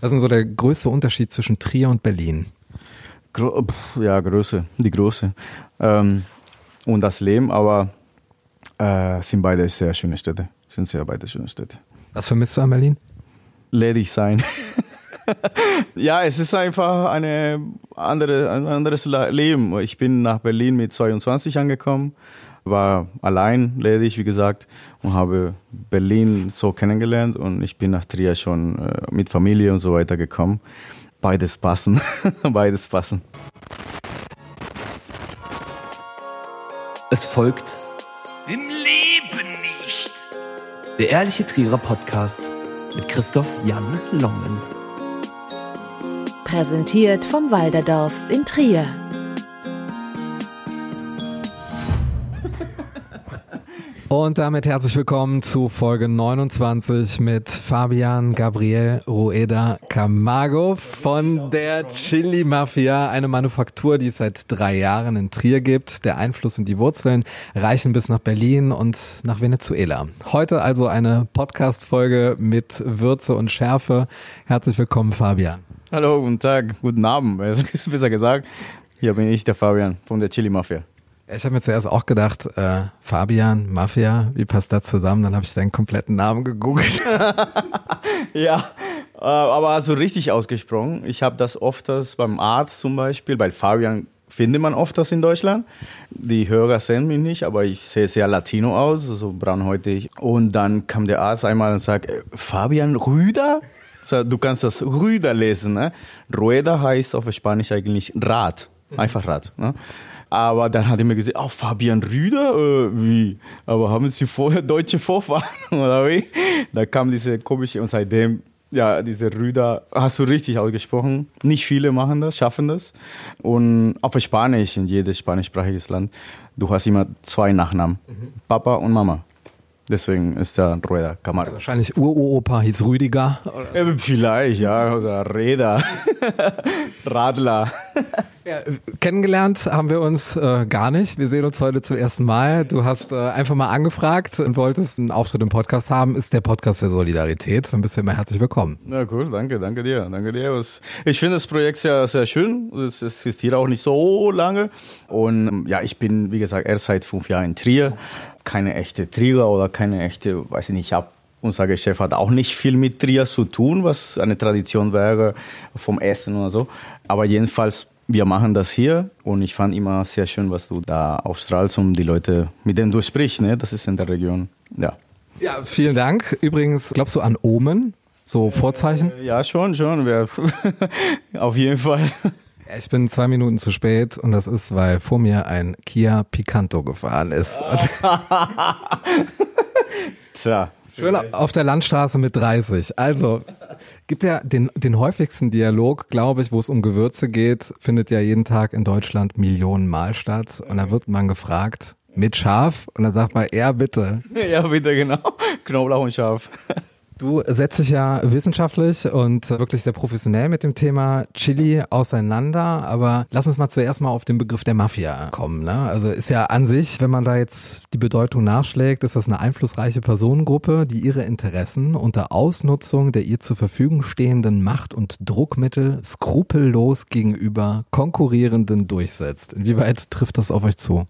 Was ist denn so der größte Unterschied zwischen Trier und Berlin? Gro ja, Größe, die Größe. Ähm, und das Leben, aber äh, sind beide sehr schöne Städte. Sind sehr beide schöne Städte. Was vermisst du an Berlin? Ledig sein. ja, es ist einfach eine andere, ein anderes Leben. Ich bin nach Berlin mit 22 angekommen, war allein ledig, wie gesagt, und habe Berlin so kennengelernt und ich bin nach Trier schon äh, mit Familie und so weiter gekommen. Beides passen, beides passen. Es folgt Im Leben nicht. der Ehrliche Trierer Podcast mit Christoph Jan Longen. Präsentiert vom Walderdorfs in Trier. Und damit herzlich willkommen zu Folge 29 mit Fabian Gabriel Rueda Camargo von der Chili Mafia, eine Manufaktur, die es seit drei Jahren in Trier gibt. Der Einfluss und die Wurzeln reichen bis nach Berlin und nach Venezuela. Heute also eine Podcast-Folge mit Würze und Schärfe. Herzlich willkommen, Fabian. Hallo, guten Tag, guten Abend, besser gesagt. Hier bin ich, der Fabian von der Chili Mafia. Ich habe mir zuerst auch gedacht, äh, Fabian, Mafia, wie passt das zusammen? Dann habe ich deinen kompletten Namen gegoogelt. Ja, äh, aber so richtig ausgesprochen. Ich habe das öfters beim Arzt zum Beispiel, bei Fabian findet man oft das in Deutschland. Die Hörer sehen mich nicht, aber ich sehe sehr Latino aus, so braunhäutig. Und dann kam der Arzt einmal und sagt, äh, Fabian Rüder? Du kannst das Rüder lesen. Ne? Rueda heißt auf Spanisch eigentlich Rad, einfach Rad. Ne? Aber dann hat er mir gesagt, oh, Fabian Rüder? Äh, wie? Aber haben Sie vorher deutsche Vorfahren oder wie? Da kam diese komische und seitdem, ja, diese Rüder, hast du richtig ausgesprochen. Nicht viele machen das, schaffen das. Und auf Spanisch, in jedes spanischsprachiges Land, du hast immer zwei Nachnamen. Papa und Mama. Deswegen ist der Rueda Camargo. Wahrscheinlich Uropa hieß Rüdiger. Ja, vielleicht, ja, oder Räder, Radler. Ja, kennengelernt haben wir uns äh, gar nicht. Wir sehen uns heute zum ersten Mal. Du hast äh, einfach mal angefragt und wolltest einen Auftritt im Podcast haben. Ist der Podcast der Solidarität? Dann bist du immer herzlich willkommen. Ja, cool, danke, danke dir, danke dir. Ich finde das Projekt sehr, sehr schön. Es existiert auch nicht so lange. Und ähm, ja, ich bin, wie gesagt, erst seit fünf Jahren in Trier. Keine echte Trierer oder keine echte, weiß ich nicht, ich habe unser Geschäft hat auch nicht viel mit Trier zu tun, was eine Tradition wäre vom Essen oder so. Aber jedenfalls, wir machen das hier und ich fand immer sehr schön, was du da ausstrahlst und die Leute, mit denen du sprichst, ne? das ist in der Region. Ja. Ja, vielen Dank. Übrigens, glaubst du an Omen? So Vorzeichen? Ja, schon, schon. Auf jeden Fall. Ich bin zwei Minuten zu spät und das ist, weil vor mir ein Kia Picanto gefahren ist. Tja. Schön auf der Landstraße mit 30. Also, gibt ja den, den häufigsten Dialog, glaube ich, wo es um Gewürze geht, findet ja jeden Tag in Deutschland Millionen Mal statt. Und da wird man gefragt, mit Schaf? Und dann sagt man, ja, bitte. Ja, bitte, genau. Knoblauch und Schaf. Du setzt dich ja wissenschaftlich und wirklich sehr professionell mit dem Thema Chili auseinander, aber lass uns mal zuerst mal auf den Begriff der Mafia kommen. Ne? Also ist ja an sich, wenn man da jetzt die Bedeutung nachschlägt, ist das eine einflussreiche Personengruppe, die ihre Interessen unter Ausnutzung der ihr zur Verfügung stehenden Macht- und Druckmittel skrupellos gegenüber Konkurrierenden durchsetzt. Inwieweit trifft das auf euch zu?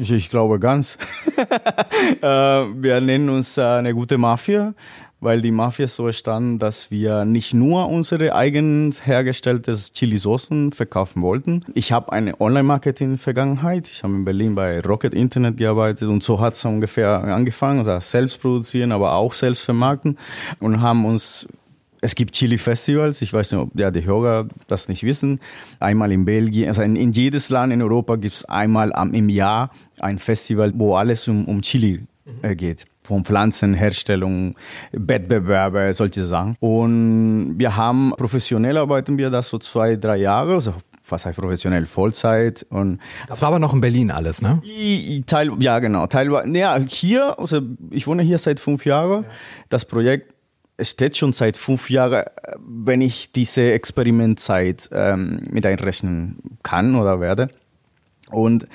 Ich, glaube ganz. äh, wir nennen uns eine gute Mafia, weil die Mafia so entstanden, dass wir nicht nur unsere eigen hergestelltes Chili-Soßen verkaufen wollten. Ich habe eine Online-Marketing-Vergangenheit. Ich habe in Berlin bei Rocket Internet gearbeitet und so hat es ungefähr angefangen. Also selbst produzieren, aber auch selbst vermarkten und haben uns es gibt Chili-Festivals, ich weiß nicht, ob ja, die Hörer das nicht wissen. Einmal in Belgien, also in, in jedes Land in Europa gibt es einmal am, im Jahr ein Festival, wo alles um, um Chili äh, geht. Von Pflanzenherstellung, Wettbewerbe, solche Sachen. Und wir haben, professionell arbeiten wir das so zwei, drei Jahre, also was heißt professionell, Vollzeit und Das war aber noch in Berlin alles, ne? Teil, ja, genau. Teilweise, naja, hier, also ich wohne hier seit fünf Jahren. Das Projekt steht schon seit fünf Jahren, wenn ich diese Experimentzeit ähm, mit einrechnen kann oder werde. Und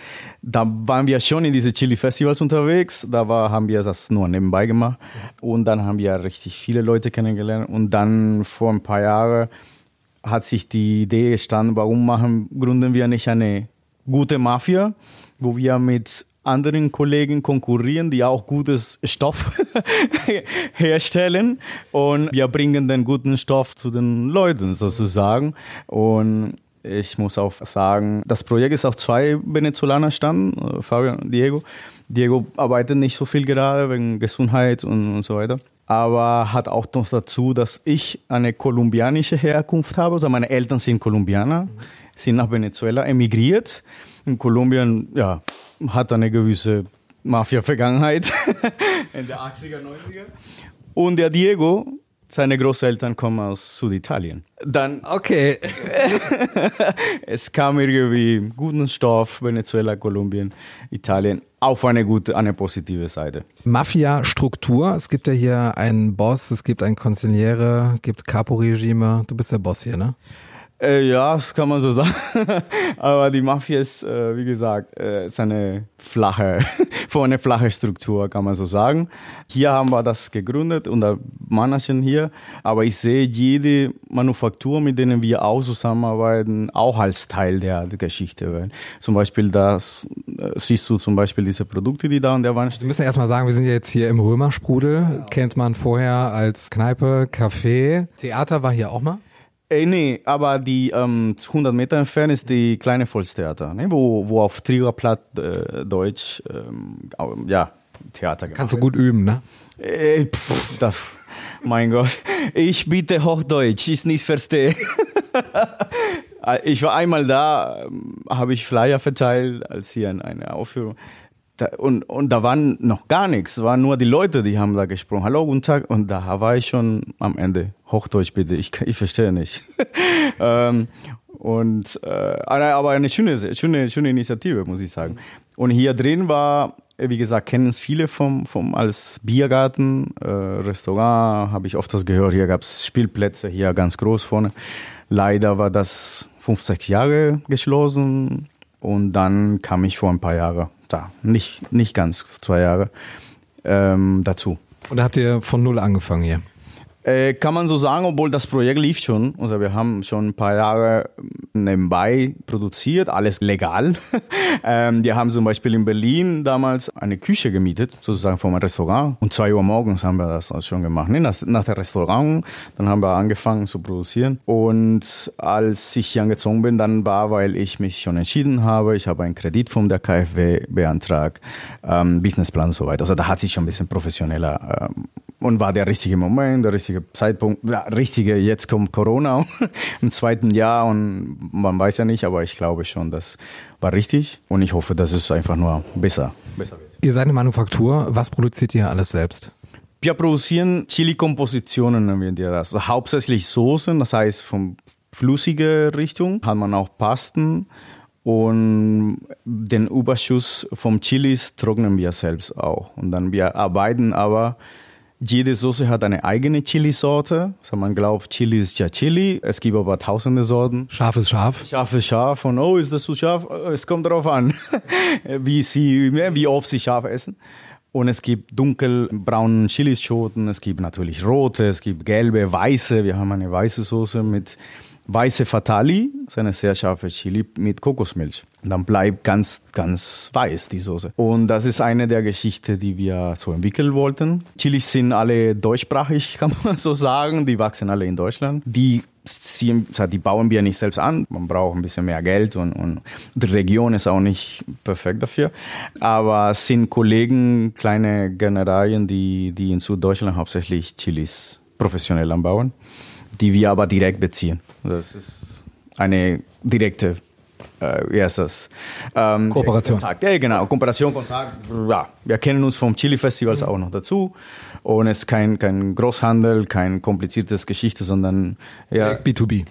da waren wir schon in diese Chili-Festivals unterwegs. Da war, haben wir das nur nebenbei gemacht. Und dann haben wir richtig viele Leute kennengelernt. Und dann vor ein paar Jahren hat sich die Idee gestanden, warum machen, gründen wir nicht eine gute Mafia, wo wir mit anderen Kollegen konkurrieren, die auch gutes Stoff herstellen und wir bringen den guten Stoff zu den Leuten sozusagen und ich muss auch sagen, das Projekt ist auf zwei Venezolaner standen, äh, Fabio und Diego. Diego arbeitet nicht so viel gerade wegen Gesundheit und, und so weiter. Aber hat auch noch dazu, dass ich eine kolumbianische Herkunft habe. Also meine Eltern sind Kolumbianer, sind nach Venezuela emigriert. In Kolumbien, ja, hat eine gewisse Mafia-Vergangenheit in der 80er, 90er. Und der Diego, seine Großeltern kommen aus Süditalien. Dann, Okay. es kam irgendwie guten Stoff, Venezuela, Kolumbien, Italien, auf eine gute, eine positive Seite. Mafia-Struktur. Es gibt ja hier einen Boss, es gibt einen Konziliere, gibt Capo-Regime. Du bist der Boss hier, ne? Äh, ja, das kann man so sagen. Aber die Mafia ist, äh, wie gesagt, äh, ist eine flache, von eine flache Struktur, kann man so sagen. Hier haben wir das gegründet unter Managen hier. Aber ich sehe jede Manufaktur, mit denen wir auch zusammenarbeiten, auch als Teil der, Geschichte. Zum Beispiel das, äh, siehst du zum Beispiel diese Produkte, die da an der Wand Wir stehen. müssen erstmal sagen, wir sind jetzt hier im Römersprudel. Kennt man vorher als Kneipe, Café. Theater war hier auch mal. Äh, nee, aber die ähm, 100 Meter entfernt ist die kleine Volkstheater, ne? wo, wo auf Triererplatt äh, Deutsch, ähm, ja, Theater gemacht Kannst du gut üben, ne? Äh, pff, das, mein Gott, ich bitte Hochdeutsch, ich nicht verstehe. ich war einmal da, ähm, habe ich Flyer verteilt, als hier eine Aufführung. Da, und, und da waren noch gar nichts, waren nur die Leute, die haben da gesprochen. Hallo, guten Tag. Und da war ich schon am Ende. Hochdeutsch bitte, ich, ich verstehe nicht. ähm, und äh, aber eine schöne, schöne, schöne Initiative, muss ich sagen. Und hier drin war, wie gesagt, kennen es viele vom, vom als Biergarten, äh, Restaurant, habe ich oft das gehört. Hier gab es Spielplätze, hier ganz groß vorne. Leider war das 50 Jahre geschlossen und dann kam ich vor ein paar Jahren da, nicht, nicht ganz zwei Jahre ähm, dazu. Und da habt ihr von Null angefangen hier. Äh, kann man so sagen, obwohl das Projekt lief schon. Also wir haben schon ein paar Jahre nebenbei produziert, alles legal. ähm, wir haben zum Beispiel in Berlin damals eine Küche gemietet, sozusagen vom Restaurant. Und zwei Uhr morgens haben wir das schon gemacht. Ne? Nach, nach dem Restaurant, dann haben wir angefangen zu produzieren. Und als ich hier angezogen bin, dann war, weil ich mich schon entschieden habe, ich habe einen Kredit von der KfW beantragt, ähm, Businessplan und so weiter. Also da hat sich schon ein bisschen professioneller ähm, und war der richtige Moment, der richtige Zeitpunkt, ja, richtige, jetzt kommt Corona im zweiten Jahr und man weiß ja nicht, aber ich glaube schon, das war richtig und ich hoffe, dass es einfach nur besser, besser wird. Ihr seid eine Manufaktur. Was produziert ihr alles selbst? Wir produzieren Chili-Kompositionen, nennen wir das. Also hauptsächlich Soßen, das heißt von flüssiger Richtung hat man auch Pasten und den Überschuss vom Chilis trocknen wir selbst auch. Und dann wir arbeiten aber jede Soße hat eine eigene Chili-Sorte. Also man glaubt, Chili ist ja Chili. Es gibt aber tausende Sorten. Scharf ist scharf. Scharf ist scharf und oh, ist das zu scharf? Es kommt darauf an, wie sie, wie oft sie scharf essen. Und es gibt dunkelbraune Chilischoten, es gibt natürlich rote, es gibt gelbe, weiße. Wir haben eine weiße Soße mit weiße Fatali, das ist eine sehr scharfe Chili mit Kokosmilch. Und dann bleibt ganz, ganz weiß die Soße. Und das ist eine der Geschichten, die wir so entwickeln wollten. Chilis sind alle deutschsprachig, kann man so sagen. Die wachsen alle in Deutschland. Die ziehen, die bauen wir nicht selbst an. Man braucht ein bisschen mehr Geld und, und die Region ist auch nicht perfekt dafür. Aber es sind Kollegen, kleine Generalien, die, die in Süddeutschland hauptsächlich Chilis professionell anbauen, die wir aber direkt beziehen. Das ist eine direkte äh, wie heißt das? Ähm, Kooperation. Kontakt. Ja, genau. Kooperation, Kontakt. Ja, wir kennen uns vom Chili-Festivals auch noch dazu. Und es ist kein, kein Großhandel, kein kompliziertes Geschichte, sondern ja, B2B.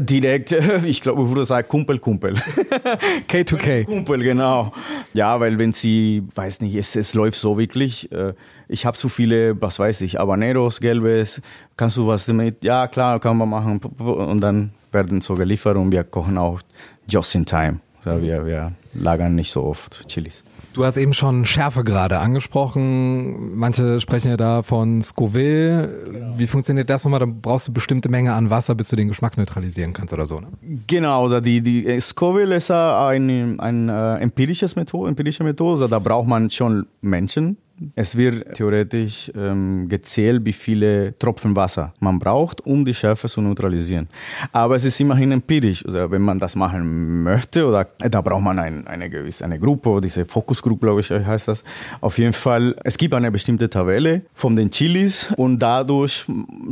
Direkt, ich glaube, ich würde sagen Kumpel, Kumpel. K2K. Kumpel, genau. Ja, weil wenn sie, weiß nicht, es, es läuft so wirklich, äh, ich habe so viele, was weiß ich, Habaneros, Gelbes, kannst du was damit? Ja, klar, kann man machen. Und dann werden so geliefert und wir kochen auch just in time. Wir, wir lagern nicht so oft Chilis. Du hast eben schon Schärfe gerade angesprochen. Manche sprechen ja da von Scoville. Wie funktioniert das nochmal? Da brauchst du bestimmte Menge an Wasser, bis du den Geschmack neutralisieren kannst oder so. Ne? Genau, also die, die äh, Scoville ist ein, ein äh, empirisches Methode, empirische Methode. Also da braucht man schon Menschen, es wird theoretisch ähm, gezählt, wie viele Tropfen Wasser man braucht, um die Schärfe zu neutralisieren. Aber es ist immerhin empirisch. Also wenn man das machen möchte, oder da braucht man ein, eine gewisse eine Gruppe, diese Fokusgruppe, glaube ich, heißt das. Auf jeden Fall, es gibt eine bestimmte Tabelle von den Chilis und dadurch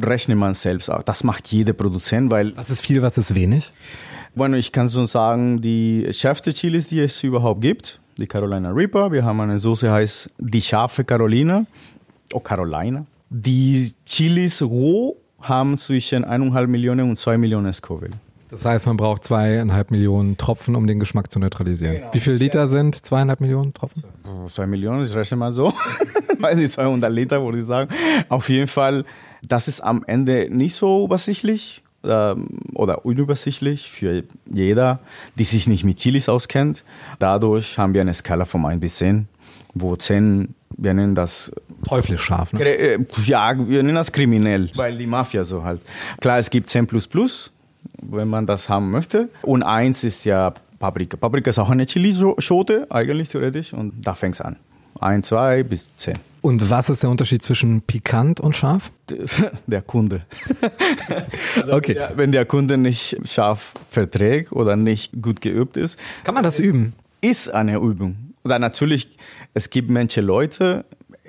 rechnet man selbst auch. Das macht jeder Produzent, weil. Was ist viel, was ist wenig? Bueno, ich kann so sagen, die schärfste Chilis, die es überhaupt gibt, die Carolina Reaper. Wir haben eine Soße, heißt die scharfe Carolina, oh Carolina. Die Chilis roh haben zwischen 1,5 Millionen und 2 Millionen Scoville. Das heißt, man braucht zweieinhalb Millionen Tropfen, um den Geschmack zu neutralisieren. Genau. Wie viele Liter sind zweieinhalb Millionen Tropfen? Zwei Millionen, ich rechne mal so. Weiß nicht, 200 Liter, würde ich sagen. Auf jeden Fall, das ist am Ende nicht so übersichtlich ähm, oder unübersichtlich für jeder, die sich nicht mit Chilis auskennt. Dadurch haben wir eine Skala von 1 bis 10, wo 10, wir nennen das teuflisch scharf. Ne? Äh, ja, wir nennen das kriminell, weil die Mafia so halt. Klar, es gibt 10 plus plus, wenn man das haben möchte. Und 1 ist ja Paprika. Paprika ist auch eine Chili-Schote, eigentlich theoretisch, und da fängt es an. 1, 2 bis 10. Und was ist der Unterschied zwischen pikant und scharf? Der Kunde. also okay. Wenn der, wenn der Kunde nicht scharf verträgt oder nicht gut geübt ist. Kann man das üben? Ist eine Übung. Also natürlich, es gibt manche Leute,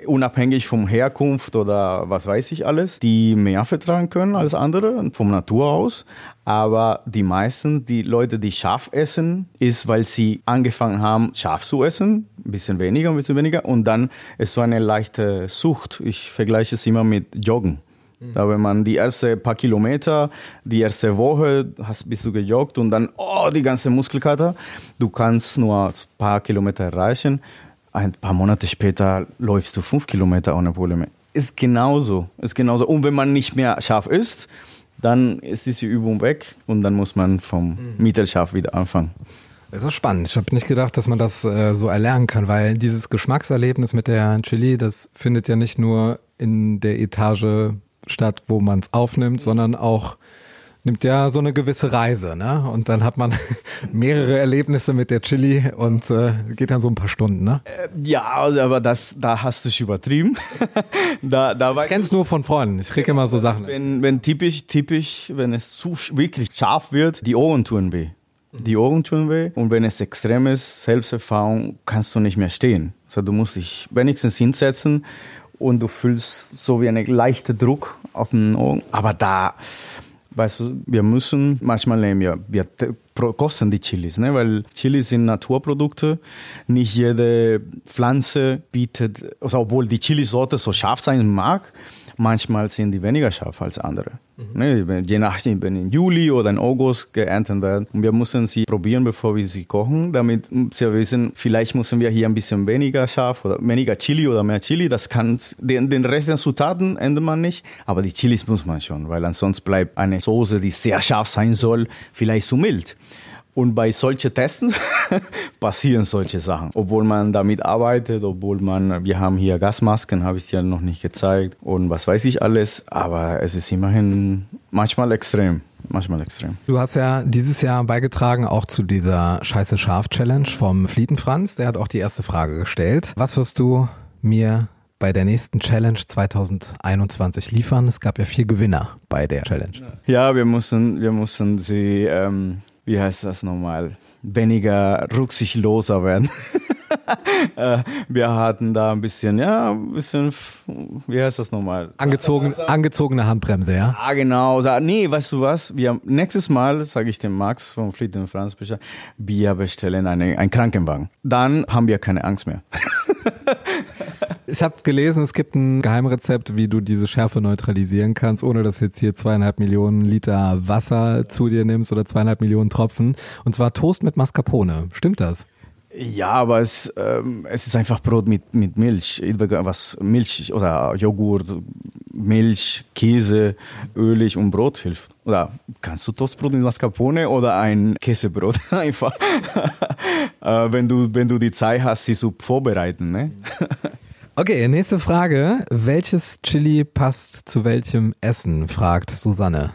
unabhängig vom Herkunft oder was weiß ich alles, die mehr vertragen können als andere, vom Natur aus. Aber die meisten, die Leute, die scharf essen, ist, weil sie angefangen haben, scharf zu essen, ein bisschen weniger, ein bisschen weniger, und dann ist so eine leichte Sucht. Ich vergleiche es immer mit Joggen. Mhm. Da, wenn man die ersten paar Kilometer, die erste Woche hast, bist du gejoggt und dann, oh, die ganze Muskelkater. Du kannst nur ein paar Kilometer erreichen ein paar Monate später läufst du fünf Kilometer ohne Probleme. Ist genauso, ist genauso. Und wenn man nicht mehr scharf ist, dann ist diese Übung weg und dann muss man vom mhm. mittelscharf wieder anfangen. Das ist spannend. Ich habe nicht gedacht, dass man das äh, so erlernen kann, weil dieses Geschmackserlebnis mit der Chili, das findet ja nicht nur in der Etage statt, wo man es aufnimmt, sondern auch nimmt ja so eine gewisse Reise, ne? Und dann hat man mehrere Erlebnisse mit der Chili und äh, geht dann so ein paar Stunden, ne? Äh, ja, also, aber das, da hast du dich übertrieben. da, da ich kenn's nur von Freunden. Ich kriege immer so Sachen. Wenn, wenn typisch, typisch, wenn es zu wirklich scharf wird, die Ohren tun weh. Die Ohren tun weh und wenn es extrem ist, Selbsterfahrung, kannst du nicht mehr stehen. Also du musst dich wenigstens hinsetzen und du fühlst so wie einen leichten Druck auf den Ohren. Aber da, Weißt du, wir müssen, manchmal nehmen wir, wir kosten die Chilis, ne? weil Chilis sind Naturprodukte. Nicht jede Pflanze bietet, also obwohl die Chilisorte so scharf sein mag, manchmal sind die weniger scharf als andere. Mhm. Ne, je nachdem, wenn in Juli oder in August geerntet werden. Und wir müssen sie probieren, bevor wir sie kochen, damit sie wissen, vielleicht müssen wir hier ein bisschen weniger scharf oder weniger Chili oder mehr Chili. Das kann, den, den Rest der Zutaten ändert man nicht, aber die Chilis muss man schon, weil ansonsten bleibt eine Soße, die sehr scharf sein soll, vielleicht zu mild. Und bei solchen Testen passieren solche Sachen. Obwohl man damit arbeitet, obwohl man, wir haben hier Gasmasken, habe ich dir noch nicht gezeigt und was weiß ich alles, aber es ist immerhin manchmal extrem. Manchmal extrem. Du hast ja dieses Jahr beigetragen auch zu dieser Scheiße Scharf Challenge vom Flietenfranz. Der hat auch die erste Frage gestellt. Was wirst du mir bei der nächsten Challenge 2021 liefern? Es gab ja vier Gewinner bei der Challenge. Ja, wir mussten, wir mussten sie ähm, wie heißt das nochmal, weniger rücksichtsloser werden. Äh, wir hatten da ein bisschen, ja, ein bisschen, wie heißt das nochmal? Angezogen, angezogene Handbremse, ja? Ah, genau. Nee, weißt du was? Wir, nächstes Mal, sage ich dem Max vom Fleet und Franz Bescheid, wir bestellen eine, einen Krankenwagen. Dann haben wir keine Angst mehr. Ich habe gelesen, es gibt ein Geheimrezept, wie du diese Schärfe neutralisieren kannst, ohne dass jetzt hier zweieinhalb Millionen Liter Wasser zu dir nimmst oder zweieinhalb Millionen Tropfen. Und zwar Toast mit Mascarpone. Stimmt das? Ja, aber es, ähm, es ist einfach Brot mit, mit Milch. Was Milch oder Joghurt, Milch, Käse, ölig und Brot hilft. Oder kannst du Toastbrot mit Mascarpone oder ein Käsebrot einfach? äh, wenn, du, wenn du die Zeit hast, sie zu vorbereiten. Ne? Okay, nächste Frage. Welches Chili passt zu welchem Essen? fragt Susanne.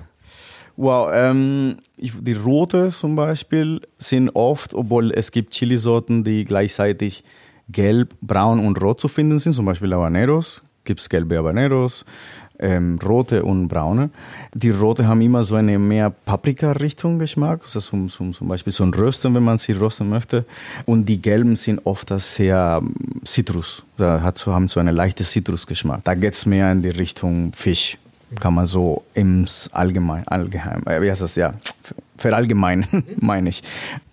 Wow, ähm, ich, die rote zum Beispiel sind oft, obwohl es gibt Chilisorten, die gleichzeitig gelb, braun und rot zu finden sind, zum Beispiel Habaneros, gibt es gelbe Habaneros, ähm, rote und braune. Die rote haben immer so eine mehr Paprika-Richtung Geschmack, also zum, zum, zum Beispiel so ein Rösten, wenn man sie rösten möchte. Und die gelben sind oft sehr ähm, Citrus, da hat so, haben so eine leichte Citrusgeschmack. Da geht's mehr in die Richtung Fisch kann man so im allgemein, äh, wie heißt das, ja, verallgemein, meine ich.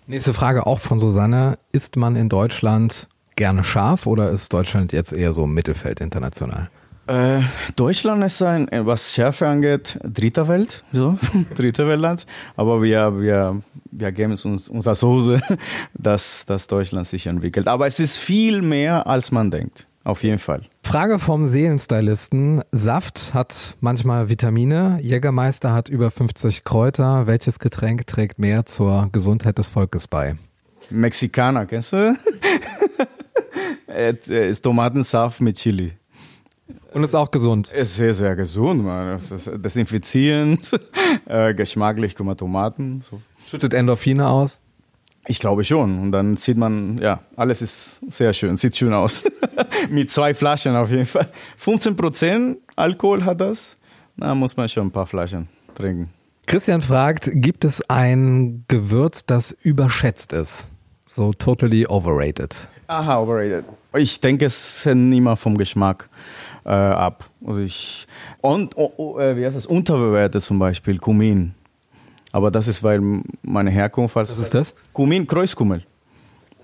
Nächste Frage auch von Susanne. Ist man in Deutschland gerne scharf oder ist Deutschland jetzt eher so Mittelfeld international? Äh, Deutschland ist ein, was Schärfe angeht, dritter Welt, so, dritter Weltland. Aber wir, wir, wir geben es uns unser Soße, dass, dass Deutschland sich entwickelt. Aber es ist viel mehr, als man denkt. Auf jeden Fall. Frage vom Seelenstylisten. Saft hat manchmal Vitamine. Jägermeister hat über 50 Kräuter. Welches Getränk trägt mehr zur Gesundheit des Volkes bei? Mexikaner, kennst du? ist Tomatensaft mit Chili. Und ist auch gesund. Ist sehr, sehr gesund, man. Das ist desinfizierend, äh, geschmacklich, guck mal, Tomaten. So. Schüttet Endorphine aus? Ich glaube schon. Und dann sieht man, ja, alles ist sehr schön, sieht schön aus. Mit zwei Flaschen auf jeden Fall. 15 Prozent Alkohol hat das. Da muss man schon ein paar Flaschen trinken. Christian fragt, gibt es ein Gewürz, das überschätzt ist? So totally overrated. Aha, overrated. Ich denke, es hängt immer vom Geschmack äh, ab. Also ich, und, oh, oh, äh, wie heißt das? Unterbewertet zum Beispiel, Kumin. Aber das ist, weil meine Herkunft. Was ist das? Kumin, Kreuzkümmel.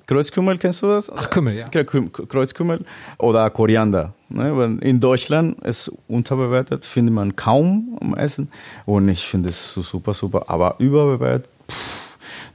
Kreuzkümmel, kennst du das? Ach, Kümmel, ja. Kreuzkümmel oder Koriander. Ne? In Deutschland ist unterbewertet, findet man kaum am Essen. Und ich finde es super, super. Aber überbewertet, pff,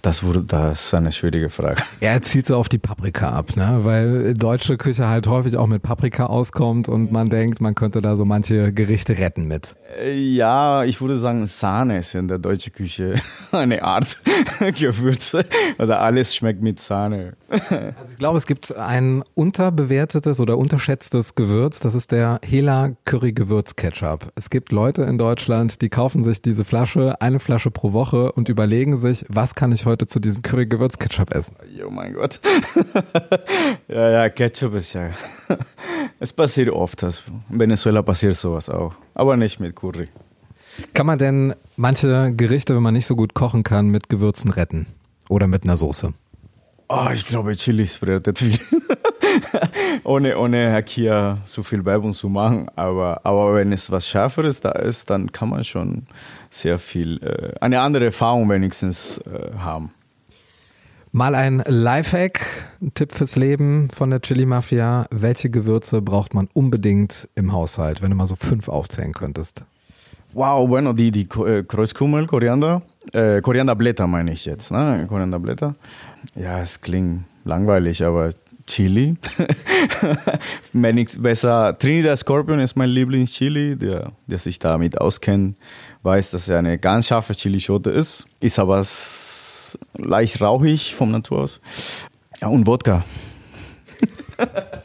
das wurde, das ist eine schwierige Frage. Er zielt so auf die Paprika ab, ne? Weil deutsche Küche halt häufig auch mit Paprika auskommt und man denkt, man könnte da so manche Gerichte retten mit. Ja, ich würde sagen, Sahne ist in der deutschen Küche eine Art Gewürze. Also alles schmeckt mit Sahne. Also ich glaube, es gibt ein unterbewertetes oder unterschätztes Gewürz. Das ist der Hela Curry Gewürz Ketchup. Es gibt Leute in Deutschland, die kaufen sich diese Flasche, eine Flasche pro Woche und überlegen sich, was kann ich heute zu diesem Curry-Gewürz-Ketchup essen? Oh mein Gott. ja, ja, Ketchup ist ja. es passiert oft. Das. In Venezuela passiert sowas auch. Aber nicht mit Curry. Kann man denn manche Gerichte, wenn man nicht so gut kochen kann, mit Gewürzen retten? Oder mit einer Soße? Oh, ich glaube, Chilis rettet viel. ohne, ohne hier so viel Werbung zu machen. Aber, aber wenn es was Schärferes da ist, dann kann man schon sehr viel, äh, eine andere Erfahrung wenigstens äh, haben. Mal ein Lifehack, ein Tipp fürs Leben von der Chili Mafia. Welche Gewürze braucht man unbedingt im Haushalt, wenn du mal so fünf aufzählen könntest? Wow, bueno, die, die äh, Koriander, äh, Korianderblätter meine ich jetzt, ne? Korianderblätter. Ja, es klingt langweilig, aber Chili. besser. Trinidad Scorpion ist mein Lieblingschili, der, der sich damit auskennt, weiß, dass er eine ganz scharfe Chilischote ist, ist aber leicht rauchig vom Natur aus. Ja, und Wodka.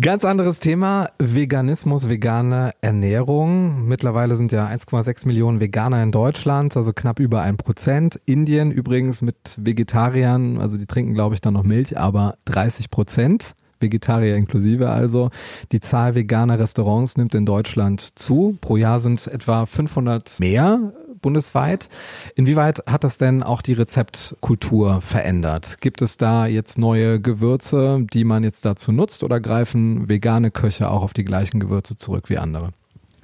Ganz anderes Thema, Veganismus, vegane Ernährung. Mittlerweile sind ja 1,6 Millionen Veganer in Deutschland, also knapp über ein Prozent. Indien übrigens mit Vegetariern, also die trinken glaube ich dann noch Milch, aber 30 Prozent. Vegetarier inklusive also. Die Zahl veganer Restaurants nimmt in Deutschland zu. Pro Jahr sind etwa 500 mehr bundesweit. Inwieweit hat das denn auch die Rezeptkultur verändert? Gibt es da jetzt neue Gewürze, die man jetzt dazu nutzt oder greifen vegane Köche auch auf die gleichen Gewürze zurück wie andere?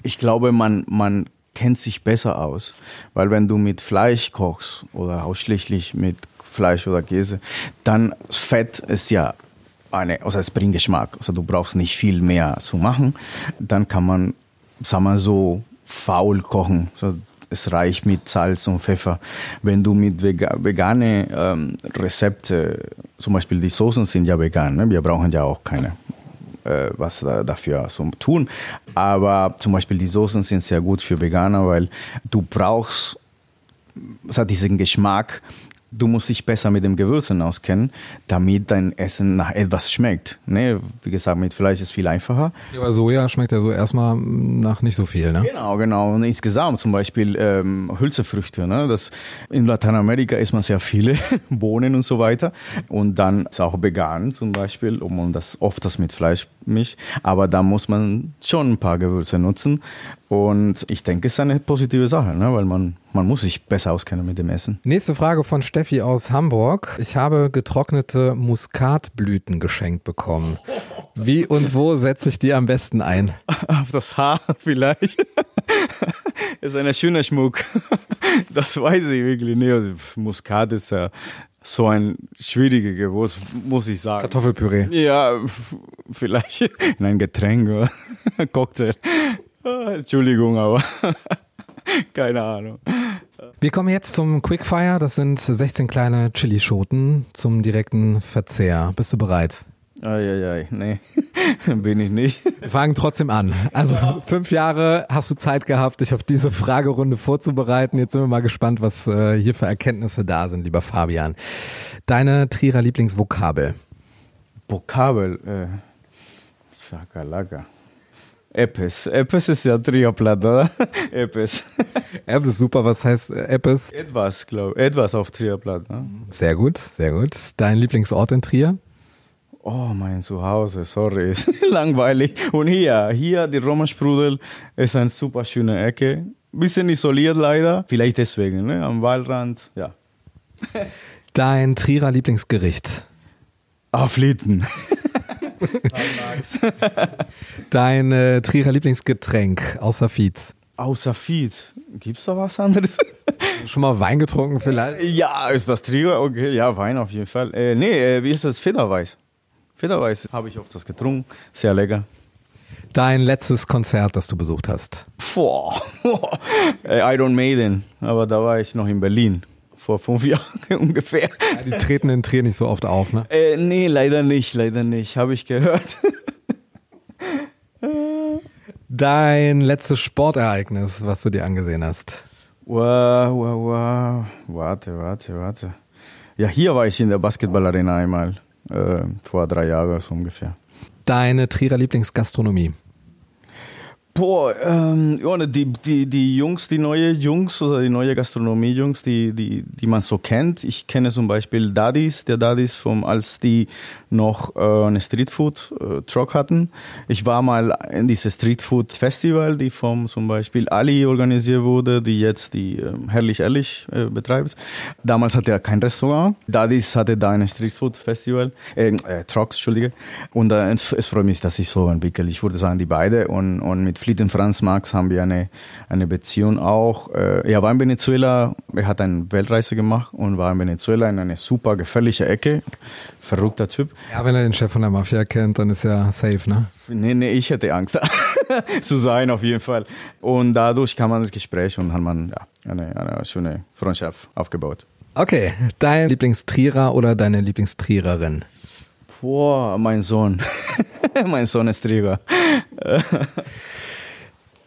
Ich glaube, man, man kennt sich besser aus, weil wenn du mit Fleisch kochst oder ausschließlich mit Fleisch oder Käse, dann Fett ist ja eine, also es bringt Geschmack, also du brauchst nicht viel mehr zu machen, dann kann man, sagen wir so, faul kochen. So es reicht mit Salz und Pfeffer. Wenn du mit vega vegane ähm, Rezepte, zum Beispiel die Soßen sind ja vegan, ne? wir brauchen ja auch keine äh, was da, dafür so tun. Aber zum Beispiel die Soßen sind sehr gut für Veganer, weil du brauchst, es hat diesen Geschmack, du musst dich besser mit den Gewürzen auskennen, damit dein Essen nach etwas schmeckt. Ne? Wie gesagt, mit Fleisch ist viel einfacher. Ja, aber Soja schmeckt ja so erstmal nach nicht so viel, ne? Genau, genau. Und insgesamt zum Beispiel ähm, Hülsefrüchte. Ne? Das, in Lateinamerika isst man sehr viele Bohnen und so weiter. Und dann ist auch vegan zum Beispiel, um man das oft das mit Fleisch mischt. Aber da muss man schon ein paar Gewürze nutzen. Und ich denke, es ist eine positive Sache, ne? weil man, man muss sich besser auskennen mit dem Essen. Nächste Frage von Steffi aus Hamburg. Ich habe getrocknete Muskatblüten geschenkt bekommen. Wie und wo setze ich die am besten ein? Auf das Haar vielleicht. ist ein schöner Schmuck. Das weiß ich wirklich nicht. Muskat ist ja so ein schwieriger Gewürz, muss ich sagen. Kartoffelpüree. Ja, vielleicht in ein Getränk oder Cocktail. Ah, Entschuldigung, aber keine Ahnung. Wir kommen jetzt zum Quickfire. Das sind 16 kleine Chilischoten zum direkten Verzehr. Bist du bereit? Eieiei, nee, bin ich nicht. Wir fangen trotzdem an. Also fünf Jahre hast du Zeit gehabt, dich auf diese Fragerunde vorzubereiten. Jetzt sind wir mal gespannt, was äh, hier für Erkenntnisse da sind, lieber Fabian. Deine Trierer Lieblingsvokabel. Vokabel, äh, Schakalaka. Epes. Epes ist ja Trioplat, oder? Epes. Epes ist super. Was heißt äh, Epes? Etwas, glaube ich. Etwas auf Trioplat. Ne? Sehr gut, sehr gut. Dein Lieblingsort in Trier? Oh, mein Zuhause, sorry, ist langweilig. Und hier, hier, die Romersprudel ist eine super schöne Ecke. Bisschen isoliert leider. Vielleicht deswegen, ne? Am Waldrand, ja. Dein Trierer Lieblingsgericht? Afflitten. Dein äh, Trierer Lieblingsgetränk außer Fietz? Außer Fietz. Gibt's da was anderes? Schon mal Wein getrunken vielleicht? Ja, ist das Trigger? Okay, ja, Wein auf jeden Fall. Äh, nee, äh, wie ist das? Federweiß. Federweiß habe ich oft das getrunken. Sehr lecker. Dein letztes Konzert, das du besucht hast? Boah. Iron Maiden. Aber da war ich noch in Berlin. Vor fünf Jahren ungefähr. Ja, die treten in Trier nicht so oft auf, ne? Äh, nee, leider nicht, leider nicht. Habe ich gehört. Dein letztes Sportereignis, was du dir angesehen hast? Wow, wow, wow. Warte, warte, warte. Ja, hier war ich in der Basketballarena einmal. Äh, vor drei Jahren so ungefähr. Deine Trierer Lieblingsgastronomie? Boah, ähm, ja, die, die, die Jungs, die neue Jungs oder die neue Gastronomie-Jungs, die, die, die man so kennt. Ich kenne zum Beispiel Daddies, der Daddies vom, als die noch äh, eine Streetfood-Truck hatten. Ich war mal in dieses Streetfood-Festival, die vom zum Beispiel Ali organisiert wurde, die jetzt die äh, Herrlich Ehrlich äh, betreibt. Damals hatte er kein Restaurant. Daddies hatte da ein Streetfood-Festival, äh, äh, Trucks, Entschuldige. Und äh, es, es freut mich, dass sich so entwickelt. Ich würde sagen, die beide und, und mit Fleet und Franz Max haben wir eine, eine Beziehung auch. Äh, er war in Venezuela, er hat eine Weltreise gemacht und war in Venezuela in eine super gefährliche Ecke. Verrückter Typ. Ja, wenn er den Chef von der Mafia kennt, dann ist er safe, ne? Nee, nee, ich hätte Angst zu sein, auf jeden Fall. Und dadurch kam man das Gespräch und hat man ja, eine, eine schöne Freundschaft aufgebaut. Okay, dein Lieblingstrierer oder deine Lieblingstriererin? Boah, mein Sohn. mein Sohn ist Trierer.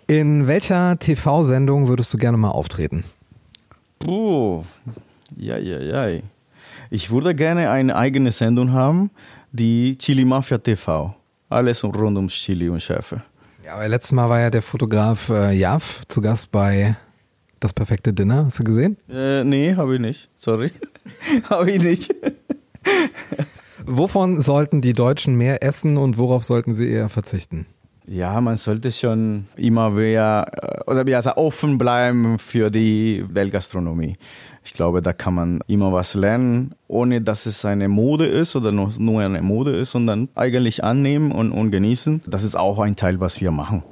In welcher TV-Sendung würdest du gerne mal auftreten? Puh, ja, ja, ja. Ich würde gerne eine eigene Sendung haben, die Chili Mafia TV. Alles rund um Chili und Schärfe. Ja, aber letztes Mal war ja der Fotograf äh, Jav zu Gast bei Das perfekte Dinner. Hast du gesehen? Äh, nee, habe ich nicht. Sorry. habe ich nicht. Wovon sollten die Deutschen mehr essen und worauf sollten sie eher verzichten? Ja, man sollte schon immer mehr oder wie also offen bleiben für die Weltgastronomie. Ich glaube, da kann man immer was lernen, ohne dass es eine Mode ist oder nur eine Mode ist, sondern eigentlich annehmen und, und genießen. Das ist auch ein Teil, was wir machen.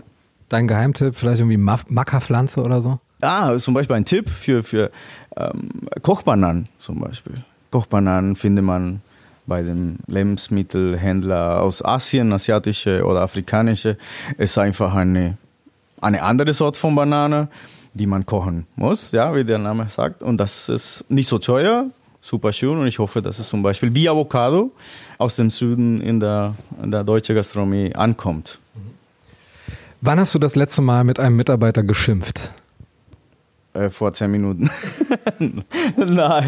Dein Geheimtipp, vielleicht irgendwie Mackerpflanze oder so? Ah, zum Beispiel ein Tipp für, für ähm, Kochbananen zum Beispiel. Kochbananen findet man bei dem Lebensmittelhändler aus Asien, asiatische oder afrikanische, ist einfach eine, eine andere Sorte von Banane. die man kochen muss, ja, wie der Name sagt. Und das ist nicht so teuer, super schön. Und ich hoffe, dass es zum Beispiel wie Avocado aus dem Süden in der, in der deutschen Gastronomie ankommt. Wann hast du das letzte Mal mit einem Mitarbeiter geschimpft? Äh, vor zehn Minuten. nein,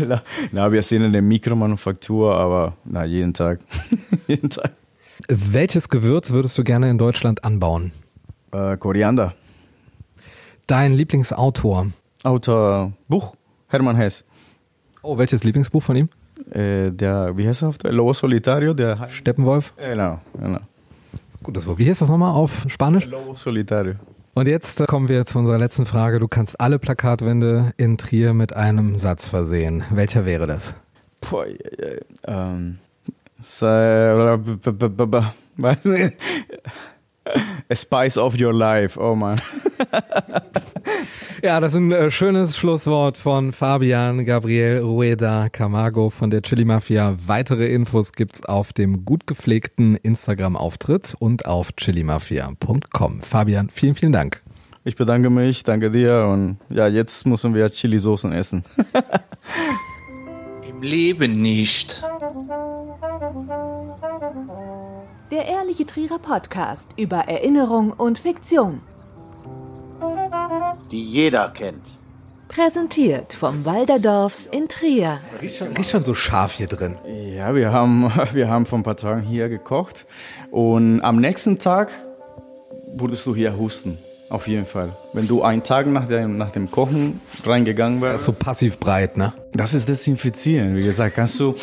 nein, nein, wir sind in der Mikromanufaktur, aber na, jeden Tag. jeden Tag. Welches Gewürz würdest du gerne in Deutschland anbauen? Äh, Koriander. Dein Lieblingsautor? Autor Buch, Hermann Hess. Oh, welches Lieblingsbuch von ihm? Äh, der, wie heißt er auf der? Lobo Solitario, der Steppenwolf? Genau, genau. Gutes Wort. Wie heißt das nochmal auf Spanisch? Lobo Solitario. Und jetzt kommen wir zu unserer letzten Frage. Du kannst alle Plakatwände in Trier mit einem Satz versehen. Welcher wäre das? Ja, ähm, A Spice of Your Life, oh man. Ja, das ist ein äh, schönes Schlusswort von Fabian Gabriel Rueda Camargo von der Chili Mafia. Weitere Infos gibt's auf dem gut gepflegten Instagram-Auftritt und auf chilimafia.com. Fabian, vielen, vielen Dank. Ich bedanke mich, danke dir und ja, jetzt müssen wir Chili-Soßen essen. Im Leben nicht. Der Ehrliche Trierer Podcast über Erinnerung und Fiktion. die jeder kennt. Präsentiert vom Walderdorfs in Trier. Riecht schon, riecht schon so scharf hier drin. Ja, wir haben, wir haben vor ein paar Tagen hier gekocht und am nächsten Tag würdest du hier husten. Auf jeden Fall. Wenn du einen Tag nach dem, nach dem Kochen reingegangen wärst. So passiv breit, ne? Das ist Desinfizieren. Wie gesagt, kannst du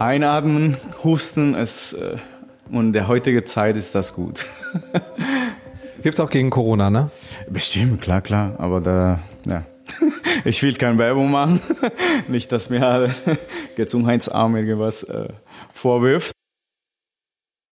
einatmen, husten, es, äh, und der heutige Zeit ist das gut. Hilft auch gegen Corona, ne? Bestimmt, klar, klar. Aber da, ja. Ich will keine Werbung machen. Nicht, dass mir Gesundheitsamt irgendwas äh, vorwirft.